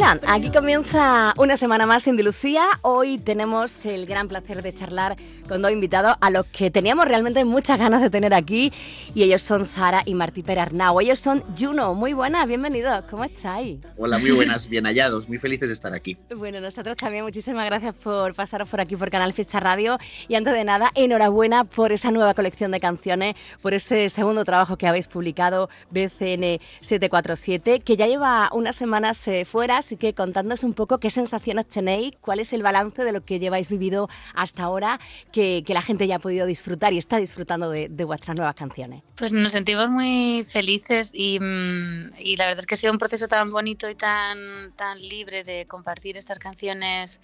Hola, aquí comienza una semana más en Dilucía. Hoy tenemos el gran placer de charlar con dos invitados a los que teníamos realmente muchas ganas de tener aquí y ellos son Zara y Martí Perarnau. Ellos son Juno. Muy buenas, bienvenidos. ¿Cómo estáis? Hola, muy buenas, bien hallados. Muy felices de estar aquí. Bueno, nosotros también muchísimas gracias por pasaros por aquí por Canal Fiesta Radio y antes de nada, enhorabuena por esa nueva colección de canciones, por ese segundo trabajo que habéis publicado, BCN 747, que ya lleva unas semanas eh, fuera así que contándonos un poco qué sensaciones tenéis, cuál es el balance de lo que lleváis vivido hasta ahora, que, la gente ya ha podido disfrutar y está disfrutando de, vuestras nuevas canciones. Pues nos sentimos muy felices y, mm, y, la verdad es que ha sido un proceso tan bonito y tan, tan libre de compartir estas canciones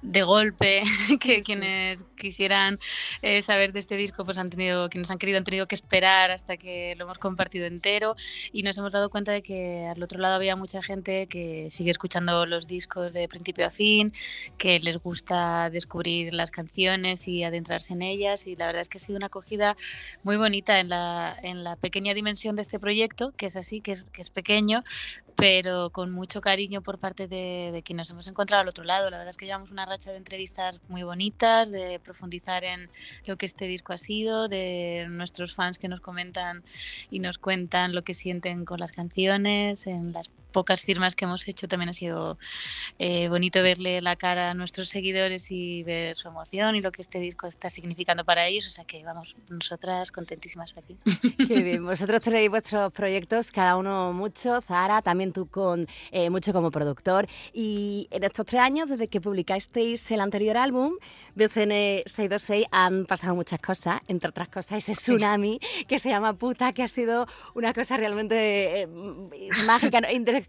de golpe que quienes quisieran eh, saber de este disco pues han tenido, quienes han querido han tenido que esperar hasta que lo hemos compartido entero y nos hemos dado cuenta de que al otro lado había mucha gente que sigue escuchando los discos de principio a fin, que les gusta descubrir las canciones y adentrarse en ellas. Y la verdad es que ha sido una acogida muy bonita en la, en la pequeña dimensión de este proyecto, que es así, que es, que es pequeño, pero con mucho cariño por parte de, de quienes nos hemos encontrado al otro lado. La verdad es que llevamos una racha de entrevistas muy bonitas, de profundizar en lo que este disco ha sido, de nuestros fans que nos comentan y nos cuentan lo que sienten con las canciones, en las pocas firmas que hemos hecho también ha sido eh, bonito verle la cara a nuestros seguidores y ver su emoción y lo que este disco está significando para ellos. O sea que vamos, nosotras contentísimas aquí. Qué bien, vosotros tenéis vuestros proyectos, cada uno mucho, Zara, también tú con eh, mucho como productor. Y en estos tres años, desde que publicasteis el anterior álbum, BCN 626, han pasado muchas cosas, entre otras cosas ese tsunami que se llama Puta, que ha sido una cosa realmente eh, mágica,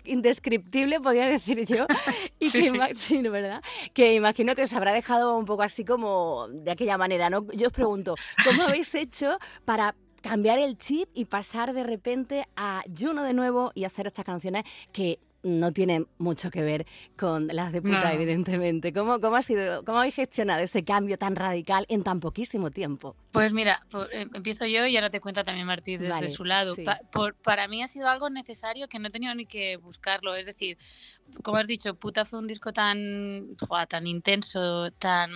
indescriptible, podría decir yo, y que, ¿verdad? que imagino que os habrá dejado un poco así como de aquella manera, ¿no? Yo os pregunto, ¿cómo habéis hecho para cambiar el chip y pasar de repente a Juno de nuevo y hacer estas canciones que no tienen mucho que ver con las de puta, evidentemente. ¿Cómo, cómo, ha sido, ¿Cómo habéis gestionado ese cambio tan radical en tan poquísimo tiempo? Pues mira, eh, empiezo yo y ahora te cuenta también Martí desde su lado. por, para mí ha sido algo necesario que no he tenido ni que buscarlo. Es decir, como has dicho, puta fue un disco tan, tan intenso, tan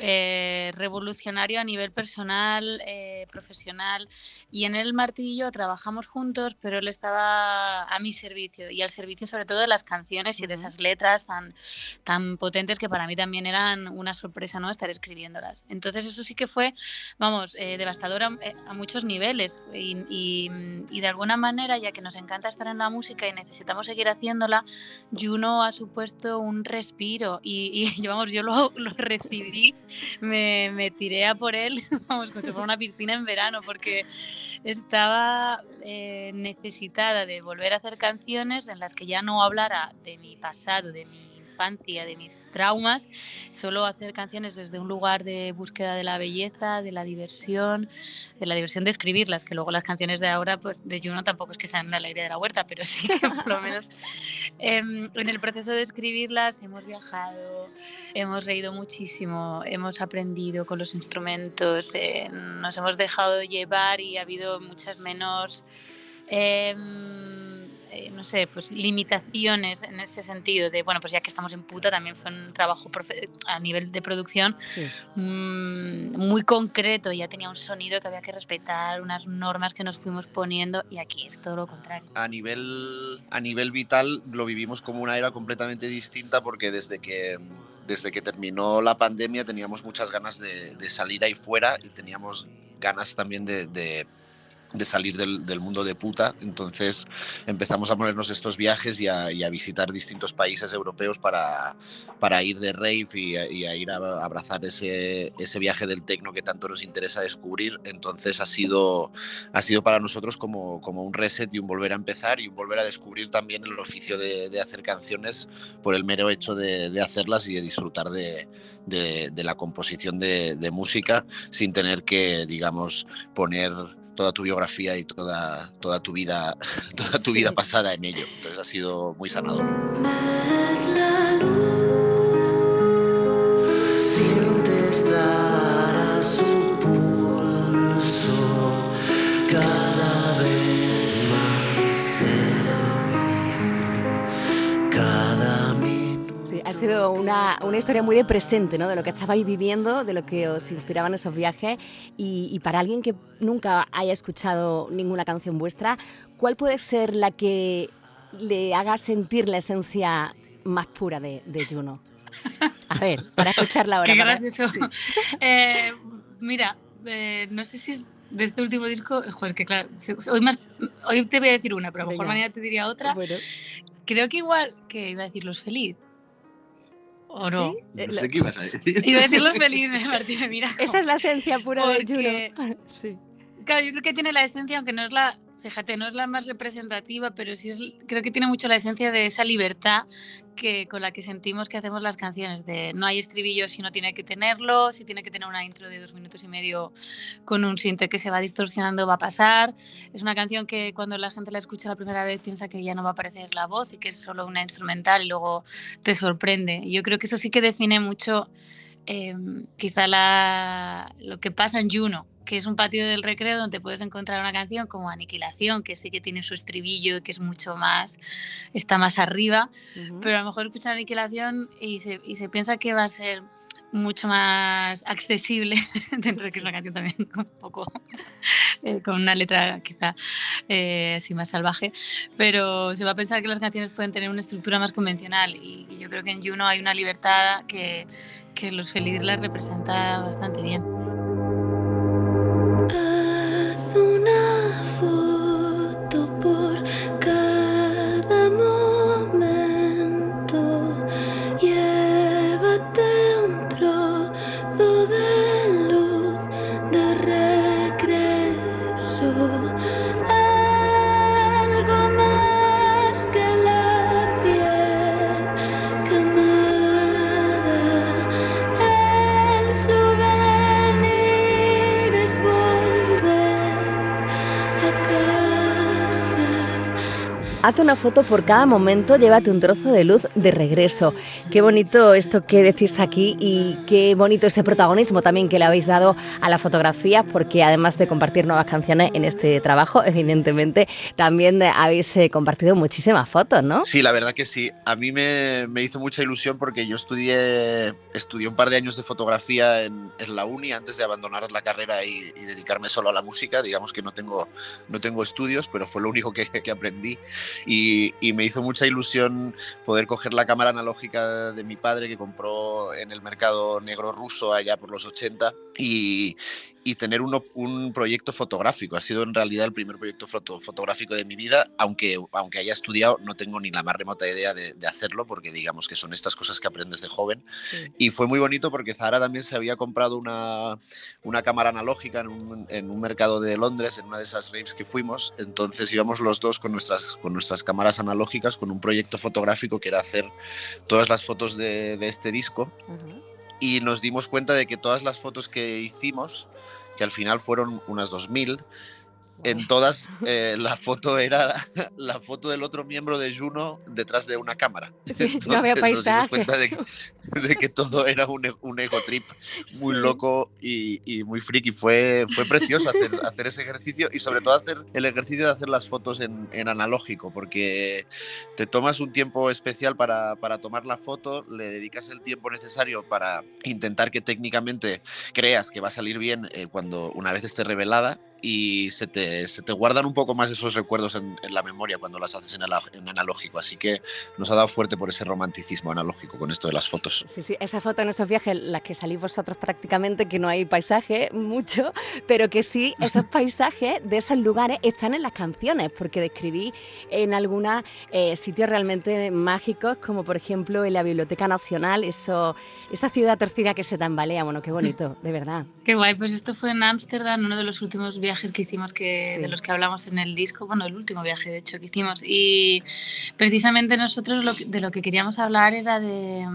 eh, revolucionario a nivel personal, eh, profesional. Y en el martillo trabajamos juntos, pero él estaba a mi servicio y al servicio sobre todo de las canciones y de esas letras tan, tan potentes que para mí también eran una sorpresa no estar escribiéndolas. Entonces eso sí que fue, vamos, eh, devastador a, muchos niveles y, y, de alguna manera, ya que nos encanta estar en la música y necesitamos seguir haciéndola, Juno ha supuesto un respiro y, y vamos, yo lo, lo recibí me, tiré a por él, vamos, como si fuera una piscina en verano, porque estaba eh, necesitada de volver a hacer canciones en las que ya no hablara de mi pasado, de mi infancia, de mis traumas, solo hacer canciones desde un lugar de búsqueda de la belleza, de la diversión, de la diversión de escribirlas, que luego las canciones de ahora, pues de Juno tampoco es que sean la alegría de la huerta, pero sí que por lo menos em, en el proceso de escribirlas hemos viajado, hemos reído muchísimo, hemos aprendido con los instrumentos, eh, nos hemos dejado llevar y ha habido muchas menos... Em, eh, no sé, pues limitaciones en ese sentido de, bueno, pues ya que estamos en puta, también fue un trabajo a nivel de producción mm, muy concreto, ya tenía un sonido que había que respetar, unas normas que nos fuimos poniendo y aquí es todo lo contrario. A nivel, a nivel vital lo vivimos como una era completamente distinta porque desde que desde que terminó la pandemia teníamos muchas ganas de, salir ahí fuera y teníamos ganas también de de salir del, mundo de puta. Entonces empezamos a ponernos estos viajes y a, visitar distintos países europeos para, para ir de rave y a, ir a abrazar ese, ese viaje del tecno que tanto nos interesa descubrir. Entonces ha sido, ha sido para nosotros como, como un reset y un volver a empezar y un volver a descubrir también el oficio de, hacer canciones por el mero hecho de, hacerlas y de disfrutar de, de la composición de música sin tener que, digamos, poner toda tu biografía y toda, toda tu vida, toda tu vida pasada en ello. Entonces ha sido muy sanador. Sido una, una, historia muy de presente, ¿no? De lo que estabais viviendo, de lo que os inspiraban esos viajes. Y, y, para alguien que nunca haya escuchado ninguna canción vuestra, ¿cuál puede ser la que le haga sentir la esencia más pura de, de Juno? A ver, para escucharla ahora. Qué gracioso. Eh, mira, eh, no sé si es de este último disco, joder, que claro, hoy, más, hoy te voy a decir una, pero a lo mejor mañana te diría otra. Creo que igual que iba a decir Los Feliz. ¿O no? No sé qué ibas a decir. Iba a decir Los Feliz de Martín Mira. Esa es la esencia pura de Juno. Sí. Claro, yo creo que tiene la esencia, aunque no es la fíjate, no es la más representativa, pero sí es, creo que tiene mucho la esencia de esa libertad que, con la que sentimos que hacemos las canciones, de no hay estribillo si no tiene que tenerlo, si tiene que tener una intro de dos minutos y medio con un sinte que se va distorsionando va a pasar. Es una canción que cuando la gente la escucha la primera vez piensa que ya no va a aparecer la voz y que es solo una instrumental y luego te sorprende. Yo creo que eso sí que define mucho eh, quizá la, lo que pasa en Juno que es un patio del recreo donde puedes encontrar una canción como Aniquilación, que sí que tiene su estribillo y que es mucho más, está más arriba, pero a lo mejor escuchar Aniquilación y se, y se piensa que va a ser mucho más accesible, dentro de que es una canción también un poco eh, con una letra quizá eh, así más salvaje, pero se va a pensar que las canciones pueden tener una estructura más convencional y, yo creo que en Juno hay una libertad que, que los felices la representa bastante bien. I Haz una foto por cada momento, llévate un trozo de luz de regreso. Qué bonito esto que decís aquí y qué bonito ese protagonismo también que le habéis dado a la fotografía, porque además de compartir nuevas canciones en este trabajo, evidentemente también habéis eh, compartido muchísimas fotos, ¿no? Sí, la verdad que sí. A mí me, hizo mucha ilusión porque yo estudié, estudié un par de años de fotografía en, la uni antes de abandonar la carrera y, dedicarme solo a la música. Digamos que no tengo, no tengo estudios, pero fue lo único que, que aprendí y, me hizo mucha ilusión poder coger la cámara analógica de mi padre que compró en el mercado negro ruso allá por los 80 y, y tener un proyecto fotográfico. Ha sido en realidad el primer proyecto fotográfico de mi vida, aunque, aunque haya estudiado, no tengo ni la más remota idea de, hacerlo, porque digamos que son estas cosas que aprendes de joven. Y fue muy bonito porque Zara también se había comprado una, una cámara analógica en un, en un, mercado de Londres, en una de esas raves que fuimos. Entonces íbamos los dos con nuestras, con nuestras cámaras analógicas, con un proyecto fotográfico que era hacer todas las fotos de, de este disco. Y nos dimos cuenta de que todas las fotos que hicimos que al final fueron unas 2.000, en todas eh, la foto era la foto del otro miembro de Juno detrás de una cámara. no había paisaje. Nos dimos cuenta de, que todo era un, un ego trip muy loco y, y, muy friki. Fue, fue precioso hacer, hacer, ese ejercicio y sobre todo hacer el ejercicio de hacer las fotos en, en analógico porque te tomas un tiempo especial para, para, tomar la foto, le dedicas el tiempo necesario para intentar que técnicamente creas que va a salir bien eh, cuando una vez esté revelada y se te, se te, guardan un poco más esos recuerdos en, en la memoria cuando las haces en, en, analógico. Así que nos ha dado fuerte por ese romanticismo analógico con esto de las fotos. Sí, sí, esa foto en esos viajes, las que salís vosotros prácticamente, que no hay paisaje mucho, pero que sí, esos paisajes de esos lugares están en las canciones, porque describí en algunos eh, sitios realmente mágicos, como por ejemplo en la Biblioteca Nacional, eso, esa ciudad torcida que se tambalea. Bueno, qué bonito, de verdad. Qué guay, pues esto fue en Ámsterdam, uno de los últimos viajes viajes que hicimos que, de los que hablamos en el disco, bueno, el último viaje de hecho que hicimos. Y precisamente nosotros lo de lo que queríamos hablar era de,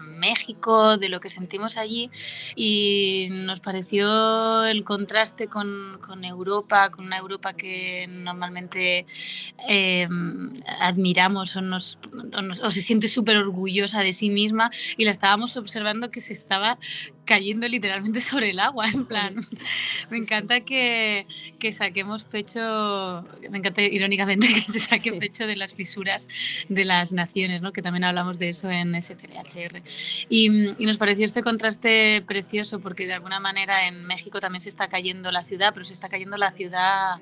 México, de lo que sentimos allí y nos pareció el contraste con, Europa, con una Europa que normalmente em, admiramos o, nos, o, se siente súper orgullosa de sí misma y la estábamos observando que se estaba cayendo literalmente sobre el agua, en plan, me encanta que, que saquemos pecho, me encanta irónicamente que se saque pecho de las fisuras de las naciones, ¿no? que también hablamos de eso en STHR. Y, y, nos pareció este contraste precioso porque de alguna manera en México también se está cayendo la ciudad, pero se está cayendo la ciudad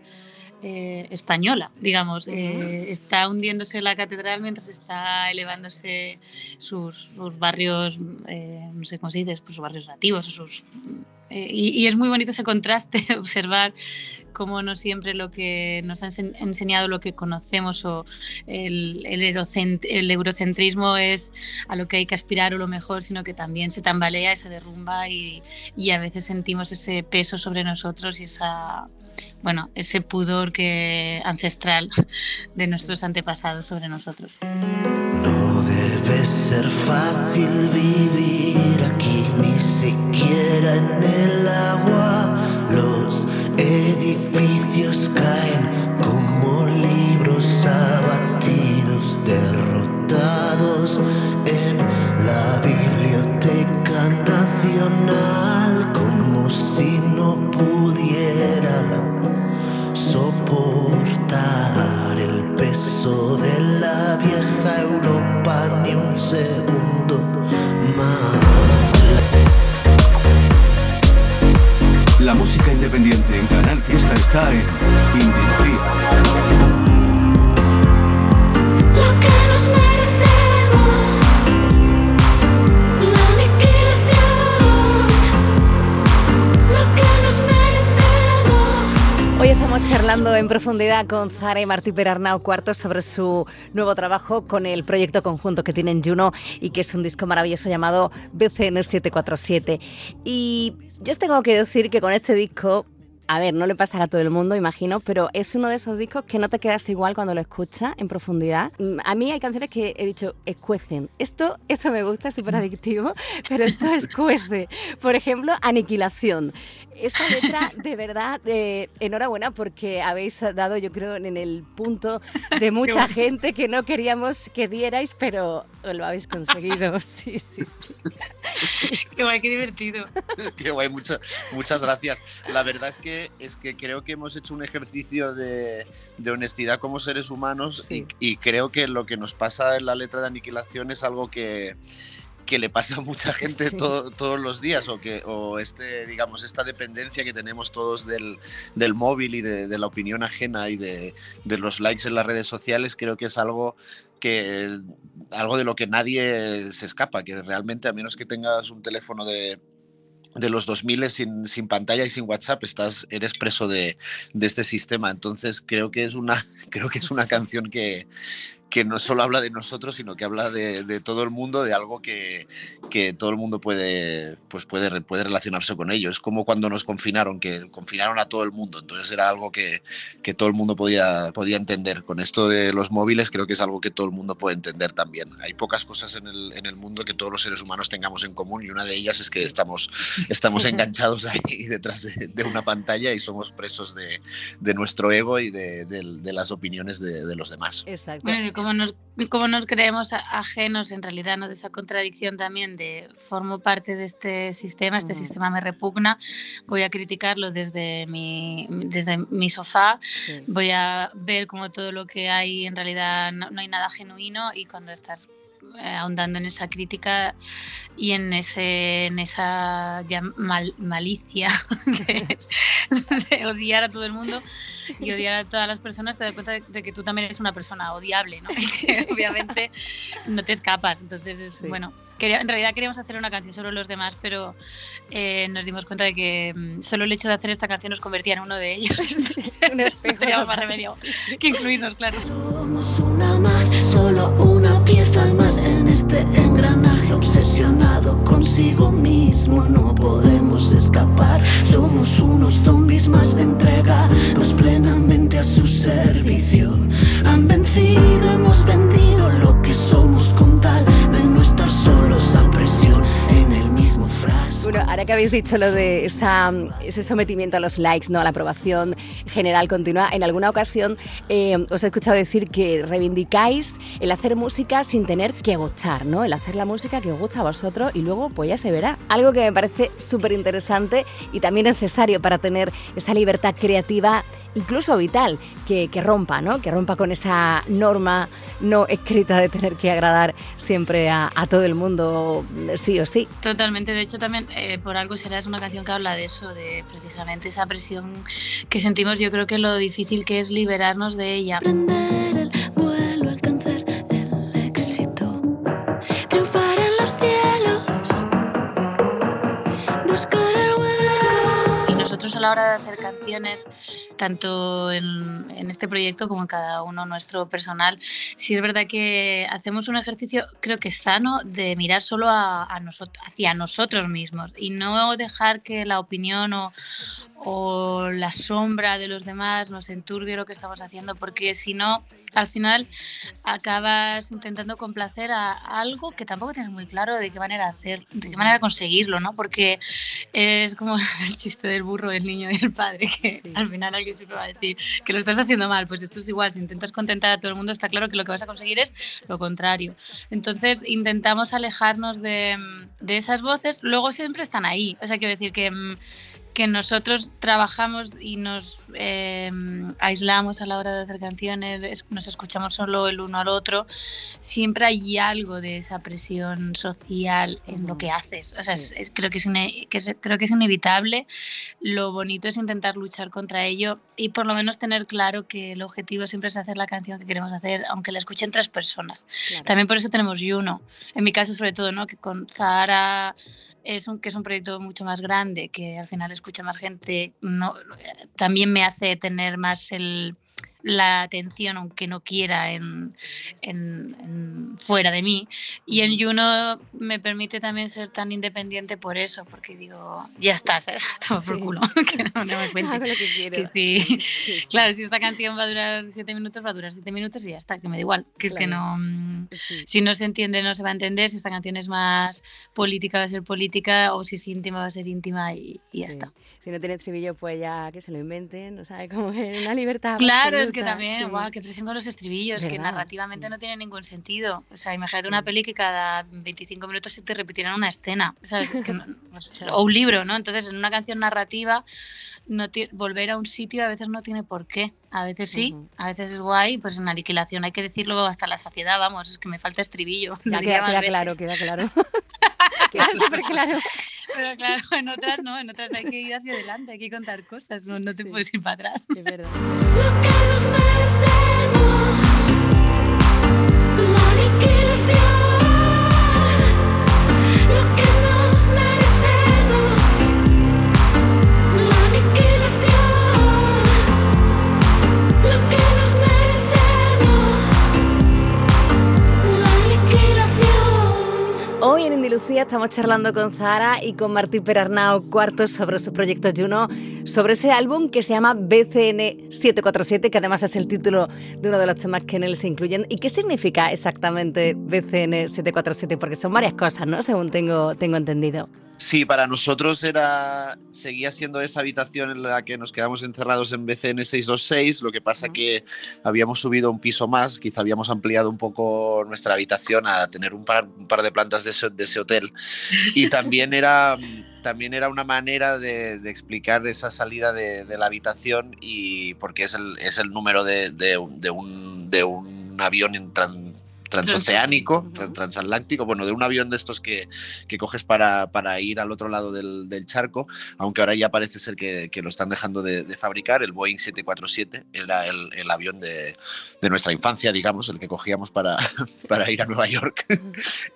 eh, española, digamos. Eh, está hundiéndose la catedral mientras está elevándose sus, barrios, eh, no sé cómo se dice, pues sus barrios nativos. Sus, y, es muy bonito ese contraste, observar cómo no siempre lo que nos han enseñado, lo que conocemos o el, el, el, eurocentrismo es a lo que hay que aspirar o lo mejor, sino que también se tambalea, se derrumba y, y a veces sentimos ese peso sobre nosotros y esa bueno, ese pudor que ancestral de nuestros antepasados sobre nosotros. No debe ser fácil vivir aquí, ni siquiera en el agua. Los edificios caen como libros abatidos, derrotados en la Biblioteca Nacional, independiente en Canal Fiesta está en Indilucía. Estamos charlando en profundidad con Zara y Martí Perarnau Cuarto sobre su nuevo trabajo con el proyecto conjunto que tienen Juno y que es un disco maravilloso llamado BCN 747. Y yo os tengo que decir que con este disco a ver, no le pasará a todo el mundo, imagino, pero es uno de esos discos que no te quedas igual cuando lo escuchas en profundidad. Mm, a mí hay canciones que he dicho, escuecen. Esto, esto me gusta, es súper adictivo, pero esto escuece. Por ejemplo, Aniquilación. Esa letra, de verdad, eh, enhorabuena porque habéis dado, yo creo, en el punto de mucha gente que no queríamos que dierais, pero lo habéis conseguido. Sí, sí, sí. Qué guay, qué divertido. Qué guay, muchas, muchas gracias. La verdad es que es que creo que hemos hecho un ejercicio de, honestidad como seres humanos y, creo que lo que nos pasa en la letra de aniquilación es algo que, que le pasa a mucha gente todos los días o que o este digamos esta dependencia que tenemos todos del, del móvil y de, de, la opinión ajena y de, de, los likes en las redes sociales creo que es algo que algo de lo que nadie se escapa que realmente a menos que tengas un teléfono de de los 2000 sin, sin pantalla y sin WhatsApp, estás, eres preso de, de, este sistema. Entonces creo que es una, creo que es una canción que, que no solo habla de nosotros, sino que habla de, de todo el mundo, de algo que, que, todo el mundo puede, pues puede, puede relacionarse con ello. Es como cuando nos confinaron, que confinaron a todo el mundo, entonces era algo que, que, todo el mundo podía, podía entender. Con esto de los móviles creo que es algo que todo el mundo puede entender también. Hay pocas cosas en el, en el mundo que todos los seres humanos tengamos en común y una de ellas es que estamos, estamos enganchados ahí detrás de, de una pantalla y somos presos de, de nuestro ego y de, de las opiniones de, los demás. Exacto como nos, como nos creemos ajenos en realidad ¿no? de esa contradicción también de formo parte de este sistema, este sistema me repugna, voy a criticarlo desde mi, desde mi sofá, voy a ver como todo lo que hay en realidad no, no hay nada genuino y cuando estás ahondando en esa crítica y en, ese, en esa malicia de, odiar a todo el mundo y odiar a todas las personas, te das cuenta de, que tú también eres una persona odiable, ¿no? obviamente no te escapas. Entonces, es, bueno, en realidad queríamos hacer una canción sobre los demás, pero eh, nos dimos cuenta de que mm, solo el hecho de hacer esta canción nos convertía en uno de ellos. no teníamos más remedio que incluirnos, claro. Somos una solo una pieza más en este engranaje obsesionado consigo mismo. No podemos escapar, somos unos zombies más entregados plenamente a su servicio. Han vencido, hemos vendido lo que somos que habéis dicho lo de ese sometimiento a los likes, ¿no? a la aprobación general continua, en alguna ocasión eh, os he escuchado decir que reivindicáis el hacer música sin tener que gustar, ¿no? El hacer la música que os gusta a vosotros y luego pues ya se verá. Algo que me parece súper interesante y también necesario para tener esa libertad creativa incluso vital, que, rompa, ¿no? Que rompa con esa norma no escrita de tener que agradar siempre a, todo el mundo, sí o sí. Totalmente, de hecho también eh, por algo será es una canción que habla de eso, de precisamente esa presión que sentimos, yo creo que lo difícil que es liberarnos de ella. Hora de hacer canciones, tanto en, este proyecto como en cada uno nuestro personal, sí es verdad que hacemos un ejercicio, creo que sano, de mirar solo a, hacia nosotros mismos y no dejar que la opinión o, o la sombra de los demás nos enturbie lo que estamos haciendo, porque si no, al final acabas intentando complacer a algo que tampoco tienes muy claro de qué manera hacer, de qué manera conseguirlo, ¿no? Porque es como el chiste del burro, el niño y el padre, que al final alguien siempre va a decir que lo estás haciendo mal, pues esto es igual, si intentas contentar a todo el mundo está claro que lo que vas a conseguir es lo contrario. Entonces intentamos alejarnos de, de esas voces, luego siempre están ahí, o sea, quiero decir que mm, que nosotros trabajamos y nos eh, aislamos a la hora de hacer canciones, nos escuchamos solo el uno al otro, siempre hay algo de esa presión social en lo que haces. O sea, creo, que es creo que es inevitable. Lo bonito es intentar luchar contra ello y por lo menos tener claro que el objetivo siempre es hacer la canción que queremos hacer, aunque la escuchen tres personas. También por eso tenemos Juno. En mi caso, sobre todo, ¿no? que con Zara es un, que es un proyecto mucho más grande, que al final escucha más gente, no, también me hace tener más el, la atención, aunque no quiera, en, en, fuera de mí. Y en Juno me permite también ser tan independiente por eso, porque digo, ya está, ¿sabes? por culo, que no, me cuente. que, sí. Claro, si esta canción va a durar siete minutos, va a durar siete minutos y ya está, que me da igual. Que es que no, mm, si no se entiende, no se va a entender. Si esta canción es más política, va a ser política, o si es íntima, va a ser íntima y, ya está. Si no tiene estribillo, pues ya que se lo inventen, ¿no sabe? Como es una libertad. Claro, es que también, guau, qué presión con los estribillos, que narrativamente no tiene ningún sentido. O sea, imagínate una peli que cada 25 minutos se te repitieran una escena, ¿sabes? Es que o un libro, ¿no? Entonces, en una canción narrativa, no volver a un sitio a veces no tiene por qué. A veces sí, a veces es guay, pues en aniquilación hay que decirlo hasta la saciedad, vamos, es que me falta estribillo. queda, claro, queda claro. queda súper claro. Pero claro, en otras no, en otras hay que ir hacia adelante, hay que contar cosas, no, no te puedes ir para atrás. Es verdad. Estamos charlando con Zara y con Martí Perarnao Cuartos sobre su proyecto Juno, sobre ese álbum que se llama BCN 747, que además es el título de uno de los temas que en él se incluyen. ¿Y qué significa exactamente BCN 747? Porque son varias cosas, ¿no? Según tengo, tengo entendido. Sí, para nosotros era seguía siendo esa habitación en la que nos quedamos encerrados en BCN 626, lo que pasa que habíamos subido un piso más, quizá habíamos ampliado un poco nuestra habitación a tener un par, un par de plantas de ese, de ese, hotel y también era también era una manera de, explicar esa salida de, la habitación y porque es el, es el número de, de un, un, avión en, transoceánico, transatlántico, bueno, de un avión de estos que, que coges para, para, ir al otro lado del, del, charco, aunque ahora ya parece ser que, que lo están dejando de, fabricar, el Boeing 747 era el, el avión de, de, nuestra infancia, digamos, el que cogíamos para, para ir a Nueva York.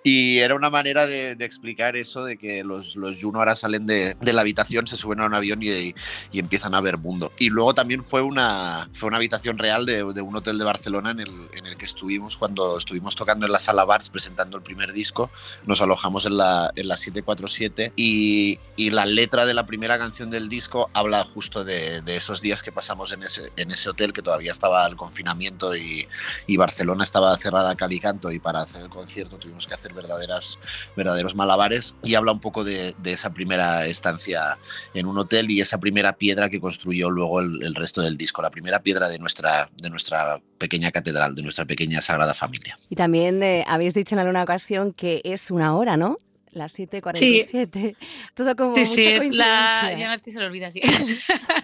y era una manera de, explicar eso de que los, los Juno ahora salen de, la habitación, se suben a un avión y, y, empiezan a ver mundo. Y luego también fue una, fue una habitación real de, un hotel de Barcelona en el, en el que estuvimos cuando estuvimos estuvimos tocando en la sala Bars presentando el primer disco, nos alojamos en la, en la 747 y, y la letra de la primera canción del disco habla justo de, de esos días que pasamos en ese, en ese hotel que todavía estaba el confinamiento y, y Barcelona estaba cerrada a calicanto y para hacer el concierto tuvimos que hacer verdaderas, verdaderos malabares y habla un poco de, de esa primera estancia en un hotel y esa primera piedra que construyó luego el, el resto del disco, la primera piedra de nuestra, de nuestra pequeña catedral, de nuestra pequeña sagrada familia. Y también eh, habéis dicho en alguna ocasión que es una hora, ¿no? Las 7.47. Sí. Todo como. Sí, sí, es la. Ya Martí se lo olvida así.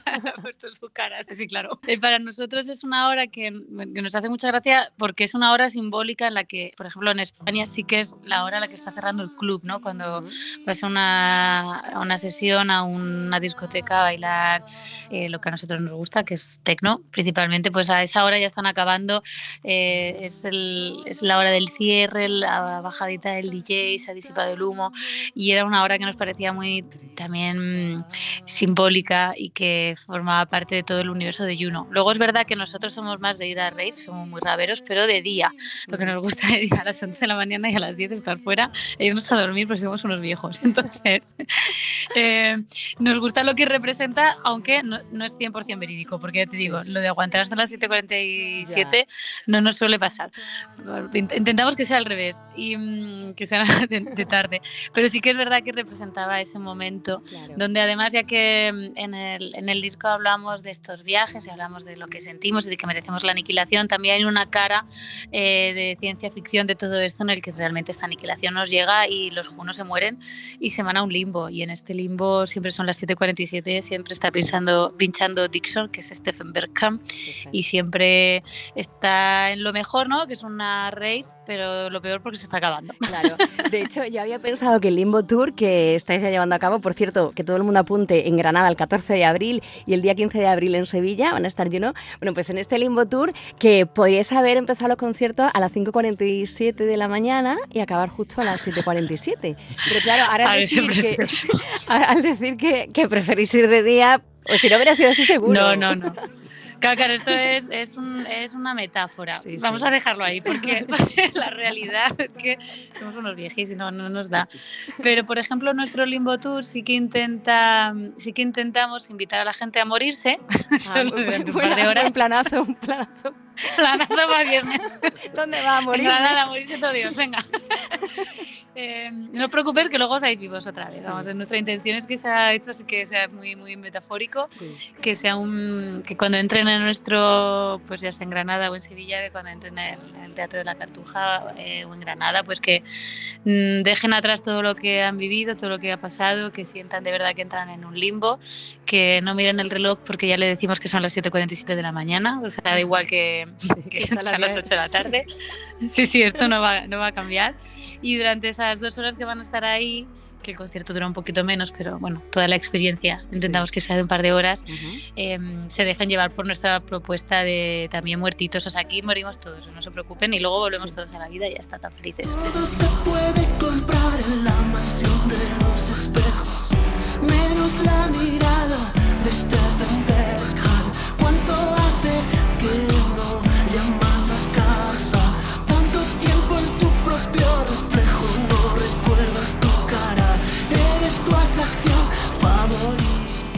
ha puesto su cara, sí, claro. Eh, para nosotros es una hora que, que, nos hace mucha gracia porque es una hora simbólica en la que, por ejemplo, en España sí que es la hora en la que está cerrando el club, ¿no? Cuando vas a una, a una sesión, a una discoteca a bailar eh, lo que a nosotros nos gusta, que es tecno, principalmente, pues a esa hora ya están acabando. Eh, es, el, es la hora del cierre, la bajadita del DJ, se ha disipado el humo y era una hora que nos parecía muy también simbólica y que formaba parte de todo el universo de Juno. Luego es verdad que nosotros somos más de ir a rave, somos muy raveros, pero de día. Lo que nos gusta es ir a las 11 de la mañana y a las 10 estar fuera e irnos a dormir porque somos unos viejos. Entonces, eh, nos gusta lo que representa, aunque no, no es 100% verídico, porque ya te digo, lo de aguantar hasta las 7.47 no nos suele pasar. Intentamos que sea al revés y mmm, que sea de, de tarde pero sí que es verdad que representaba ese momento claro. donde además ya que mm, en el, en el, disco hablamos de estos viajes y hablamos de lo que sentimos y de que merecemos la aniquilación, también hay una cara eh, de ciencia ficción de todo esto en el que realmente esta aniquilación nos llega y los junos se mueren y se van a un limbo y en este limbo siempre son las 7.47, siempre está pinchando, pinchando Dixon, que es Stephen Bergkamp y siempre está en lo mejor, ¿no? que es una rave pero lo peor porque se está acabando. Claro. De hecho, yo había pensado que el Limbo Tour que estáis ya llevando a cabo, por cierto, que todo el mundo apunte en Granada el 14 de abril y el día 15 de abril en Sevilla, van a estar lleno. Bueno, pues en este Limbo Tour que podríais haber empezado los conciertos a las 5.47 de la mañana y acabar justo a las 7.47. Pero claro, ahora al decir, que, al decir que, que preferís ir de día, o si no hubiera sido así seguro. No, no, no. Claro, esto es, es, un, es una metáfora. Sí, Vamos sí. a dejarlo ahí, porque la realidad es que somos unos viejis y no, no nos da. Pero, por ejemplo, nuestro Limbo Tour sí que, intenta, sí que intentamos invitar a la gente a morirse ah, solo durante un par de horas. Un planazo, un planazo. Planazo para viernes. ¿Dónde va a morir? Nada, a morirse todo Dios, venga. Eh, no os preocupéis que luego os vivos otra vez. Sí. Vamos, nuestra intención es que sea esto sí que sea muy muy metafórico, sí. que sea un que cuando entren en nuestro pues ya sea en Granada o en Sevilla, que cuando entren el Teatro de la Cartuja eh, o en Granada, pues que mmm, dejen atrás todo lo que han vivido, todo lo que ha pasado, que sientan de verdad que entran en un limbo, que no miren el reloj porque ya le decimos que son las 7:47 de la mañana, o sea, da igual que, que sean las 8 de la tarde. Sí, sí, esto no va no va a cambiar y durante esas dos horas que van a estar ahí, que el concierto dura un poquito menos, pero bueno, toda la experiencia intentamos que sea de un par de horas, uh -huh. eh, se dejan llevar por nuestra propuesta de también muertitos, o sea, aquí morimos todos, no se preocupen, y luego volvemos todos a la vida y ya está, tan felices. Todo se puede comprar en la mansión de los espejos, menos la mirada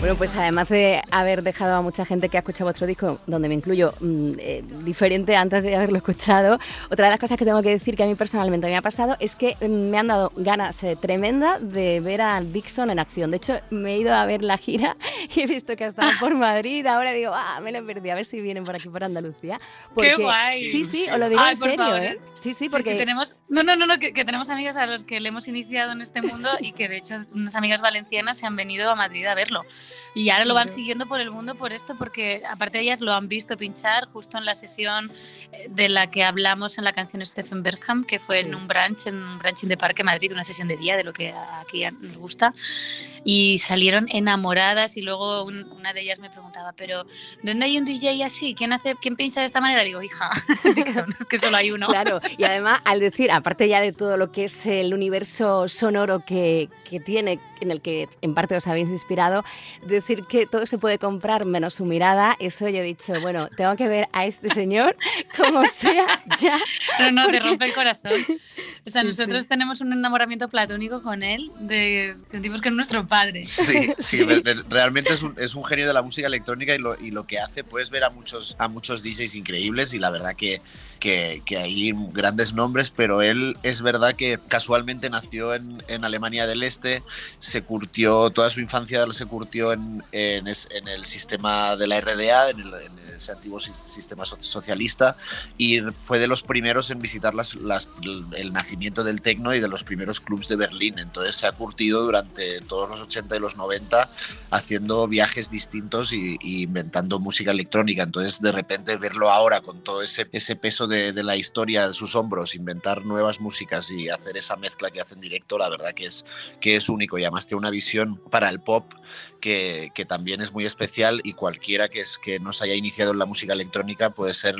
Bueno, pues además de haber dejado a mucha gente que ha escuchado vuestro disco, donde me incluyo, mmm, eh, diferente antes de haberlo escuchado, otra de las cosas que tengo que decir que a mí personalmente me ha pasado es que mm, me han dado ganas eh, tremendas de ver a Dixon en acción. De hecho, me he ido a ver la gira y he visto que ha estado por Madrid. Ahora digo, ah, me lo perdí, a ver si vienen por aquí, por Andalucía. Porque, ¡Qué guay! Sí, sí, os lo digo Ay, en serio, ¿eh? Sí, sí, porque... Sí, sí, tenemos... No, no, no, no que, que, tenemos amigas a los que le hemos iniciado en este mundo y que de hecho unas amigas valencianas se han venido a Madrid a verlo. Y ahora lo van siguiendo por el mundo por esto, porque aparte de ellas lo han visto pinchar justo en la sesión eh, de la que hablamos en la canción Stephen Bergham, que fue sí. en un brunch, en un brunch de Parque Madrid, una sesión de día, de lo que aquí nos gusta. Y salieron enamoradas y luego un, una de ellas me preguntaba, pero ¿dónde hay un DJ así? ¿Quién, hace, quién pincha de esta manera? Digo, hija, Dixon, es que solo hay uno. Claro, Y además, al decir, aparte ya de todo lo que es el universo sonoro que, que tiene, en el que en parte os habéis inspirado, decir que todo se puede comprar menos su mirada, eso yo he dicho, bueno, tengo que ver a este señor como sea ya. Pero no, te rompe el corazón. O sea, nosotros tenemos un enamoramiento platónico con él, de, sentimos que es nuestro padre. Sí, sí realmente es un, es un, genio de la música electrónica y lo, y lo, que hace, puedes ver a muchos, a muchos DJs increíbles y la verdad que, que, que hay grandes nombres, pero él es verdad que casualmente nació en, en Alemania del Este, se curtió, toda su infancia se curtió en, en, en el sistema de la RDA, en, el, ese antiguo sistema socialista, y fue de los primeros en visitar las, las, el nacimiento del tecno y de los primeros clubs de Berlín. Entonces se ha curtido durante todos los 80 y los 90 haciendo viajes distintos y, inventando música electrónica. Entonces de repente verlo ahora con todo ese, ese peso de, de la historia en sus hombros, inventar nuevas músicas y hacer esa mezcla que hace en directo, la verdad que es, que es único y además tiene una visión para el pop que, que, también es muy especial y cualquiera que, es, que no se haya iniciado en la música electrónica puede ser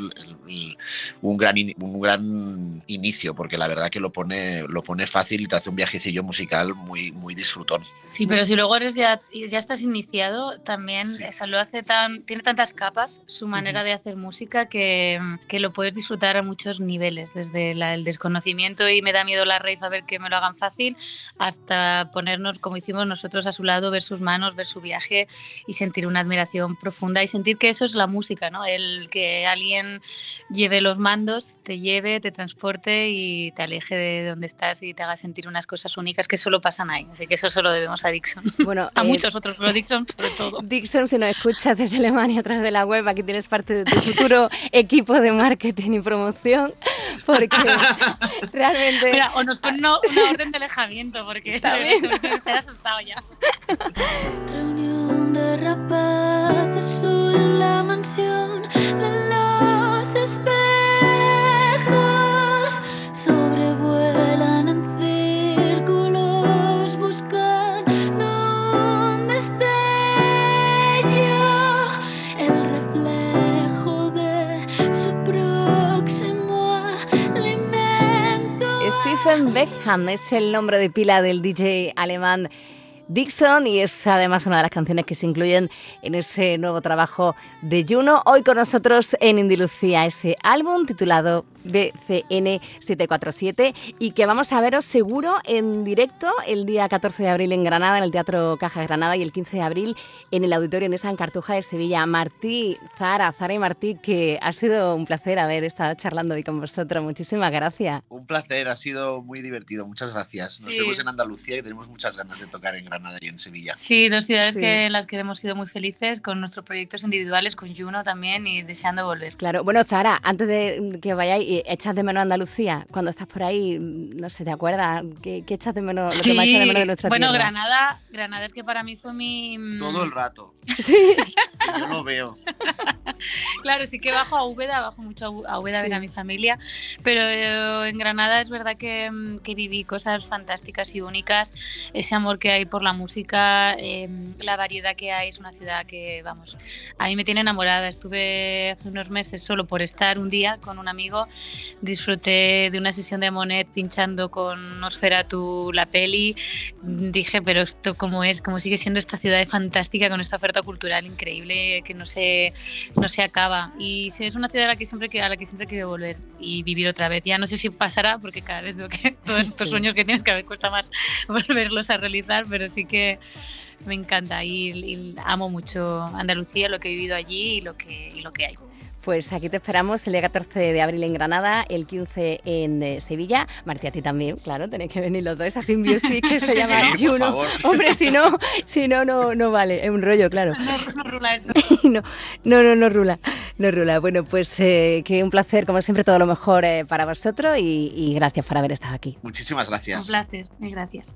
un, gran, un gran inicio, porque la verdad que lo pone, lo pone fácil y te hace un viajecillo musical muy, muy disfrutón. Sí, pero si luego eres ya, ya estás iniciado, también lo hace tan, tiene tantas capas su manera de hacer música que, que, lo puedes disfrutar a muchos niveles, desde el desconocimiento y me da miedo la rave a ver que me lo hagan fácil, hasta ponernos como hicimos nosotros a su lado, ver sus manos, ver su viaje y sentir una admiración profunda y sentir que eso es la música, ¿no? El que alguien lleve los mandos, te lleve, te transporte y te aleje de donde estás y te haga sentir unas cosas únicas que solo pasan ahí. Así que eso se lo debemos a Dixon. Bueno, a eh, muchos otros, pero Dixon sobre todo. Dixon, si nos escuchas desde Alemania a través de la web, aquí tienes parte de tu futuro equipo de marketing y promoción, porque realmente... Mira, o nos ponen una, orden de alejamiento, porque estoy asustado ya. Reunión de en de los espejos. Sobrevuelan en círculos buscan donde esté yo el reflejo de su próximo alimento. Stephen Beckham es el nombre de pila del DJ alemán Dixon y es además una de las canciones que se incluyen en ese nuevo trabajo de Juno. Hoy con nosotros en Indilucía, ese álbum titulado BCN 747 y que vamos a veros seguro en directo el día 14 de abril en Granada, en el Teatro Caja de Granada y el 15 de abril en el Auditorio Nesa en Cartuja de Sevilla. Martí, Zara, Zara y Martí, que ha sido un placer haber estado charlando hoy con vosotros. Muchísimas gracias. Un placer, ha sido muy divertido. Muchas gracias. Nos vemos en Andalucía y tenemos muchas ganas de tocar en Granada y en Sevilla. Sí, dos ciudades Que, en las que hemos sido muy felices con nuestros proyectos individuales, con Juno también y deseando volver. Claro, bueno, Zara, antes de que vayáis, ¿echas de menos Andalucía? Cuando estás por ahí, no sé, ¿te acuerdas? ¿Qué, qué echas de menos? Sí. de menos de nuestra bueno, Granada, Granada es que para mí fue mi... Mm, Todo el rato. Sí. Yo lo veo. claro, sí que bajo a Úbeda, bajo mucho a Úbeda a ver a mi familia, pero eh, en Granada es verdad que, mm, que viví cosas fantásticas y únicas, ese amor que hay por la música, em, la variedad que hay, es una ciudad que, vamos, a mí me tiene enamorada. Estuve hace unos meses solo por estar un día con un amigo, disfruté de una sesión de Monet pinchando con Nosferatu la peli, dije, pero esto cómo es, cómo sigue siendo esta ciudad fantástica con esta oferta cultural increíble que no se, no se acaba. Y es una ciudad a la que siempre, a la que siempre quiero volver y vivir otra vez. Ya no sé si pasará, porque cada vez veo que todos estos sueños que tienes cada vez cuesta más volverlos a realizar, pero sí que me encanta y, amo mucho Andalucía, lo que he vivido allí y lo que, y lo que hay. Pues aquí te esperamos el día 14 de abril en Granada, el 15 en eh, Sevilla. Martí, a ti también, claro, tenéis que venir los dos. Esa simbiosis que se llama Juno. Hombre, si no, si no, no, no vale. Es un rollo, claro. No, no rula no, no, no, no rula. No rula. Bueno, pues eh, que un placer, como siempre, todo lo mejor eh, para vosotros y, y gracias por haber estado aquí. Muchísimas gracias. Un placer, gracias.